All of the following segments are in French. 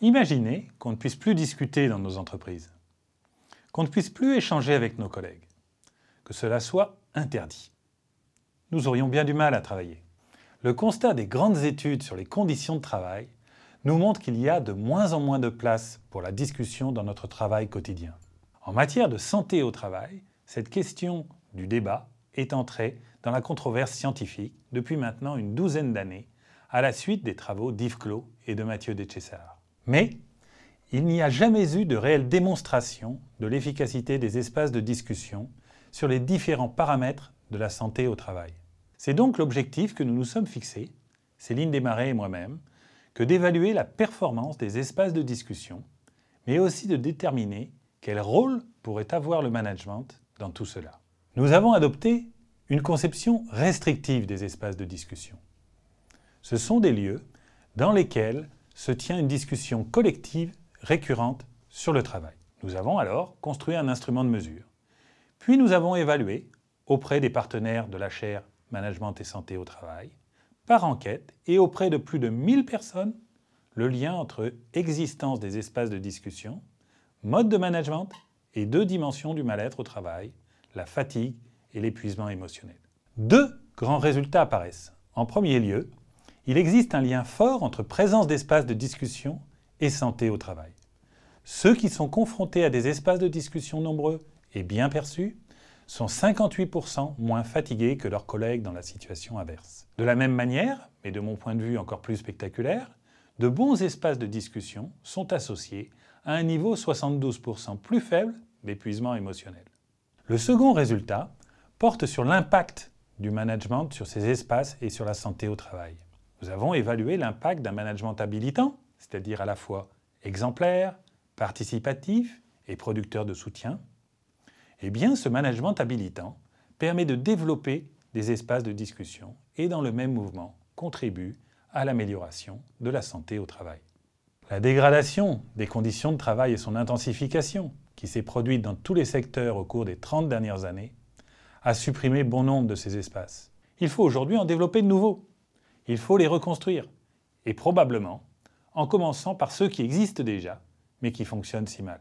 Imaginez qu'on ne puisse plus discuter dans nos entreprises, qu'on ne puisse plus échanger avec nos collègues, que cela soit interdit. Nous aurions bien du mal à travailler. Le constat des grandes études sur les conditions de travail nous montre qu'il y a de moins en moins de place pour la discussion dans notre travail quotidien. En matière de santé au travail, cette question du débat est entrée dans la controverse scientifique depuis maintenant une douzaine d'années à la suite des travaux d'Yves Clos et de Mathieu Deschessard. Mais il n'y a jamais eu de réelle démonstration de l'efficacité des espaces de discussion sur les différents paramètres de la santé au travail. C'est donc l'objectif que nous nous sommes fixés, Céline Desmarais et moi-même, que d'évaluer la performance des espaces de discussion, mais aussi de déterminer quel rôle pourrait avoir le management dans tout cela. Nous avons adopté une conception restrictive des espaces de discussion. Ce sont des lieux dans lesquels se tient une discussion collective récurrente sur le travail. Nous avons alors construit un instrument de mesure. Puis nous avons évalué, auprès des partenaires de la chaire Management et Santé au Travail, par enquête et auprès de plus de 1000 personnes, le lien entre existence des espaces de discussion, mode de management et deux dimensions du mal-être au travail, la fatigue et l'épuisement émotionnel. Deux grands résultats apparaissent. En premier lieu, il existe un lien fort entre présence d'espaces de discussion et santé au travail. Ceux qui sont confrontés à des espaces de discussion nombreux et bien perçus sont 58% moins fatigués que leurs collègues dans la situation inverse. De la même manière, mais de mon point de vue encore plus spectaculaire, de bons espaces de discussion sont associés à un niveau 72% plus faible d'épuisement émotionnel. Le second résultat porte sur l'impact du management sur ces espaces et sur la santé au travail. Nous avons évalué l'impact d'un management habilitant, c'est-à-dire à la fois exemplaire, participatif et producteur de soutien. Eh bien, ce management habilitant permet de développer des espaces de discussion et dans le même mouvement contribue à l'amélioration de la santé au travail. La dégradation des conditions de travail et son intensification, qui s'est produite dans tous les secteurs au cours des 30 dernières années, a supprimé bon nombre de ces espaces. Il faut aujourd'hui en développer de nouveaux. Il faut les reconstruire. Et probablement en commençant par ceux qui existent déjà, mais qui fonctionnent si mal.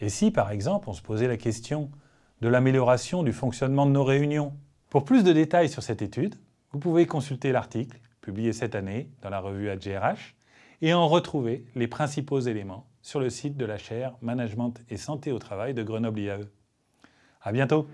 Et si, par exemple, on se posait la question de l'amélioration du fonctionnement de nos réunions Pour plus de détails sur cette étude, vous pouvez consulter l'article publié cette année dans la revue AGRH et en retrouver les principaux éléments sur le site de la chaire Management et Santé au Travail de Grenoble IAE. À bientôt!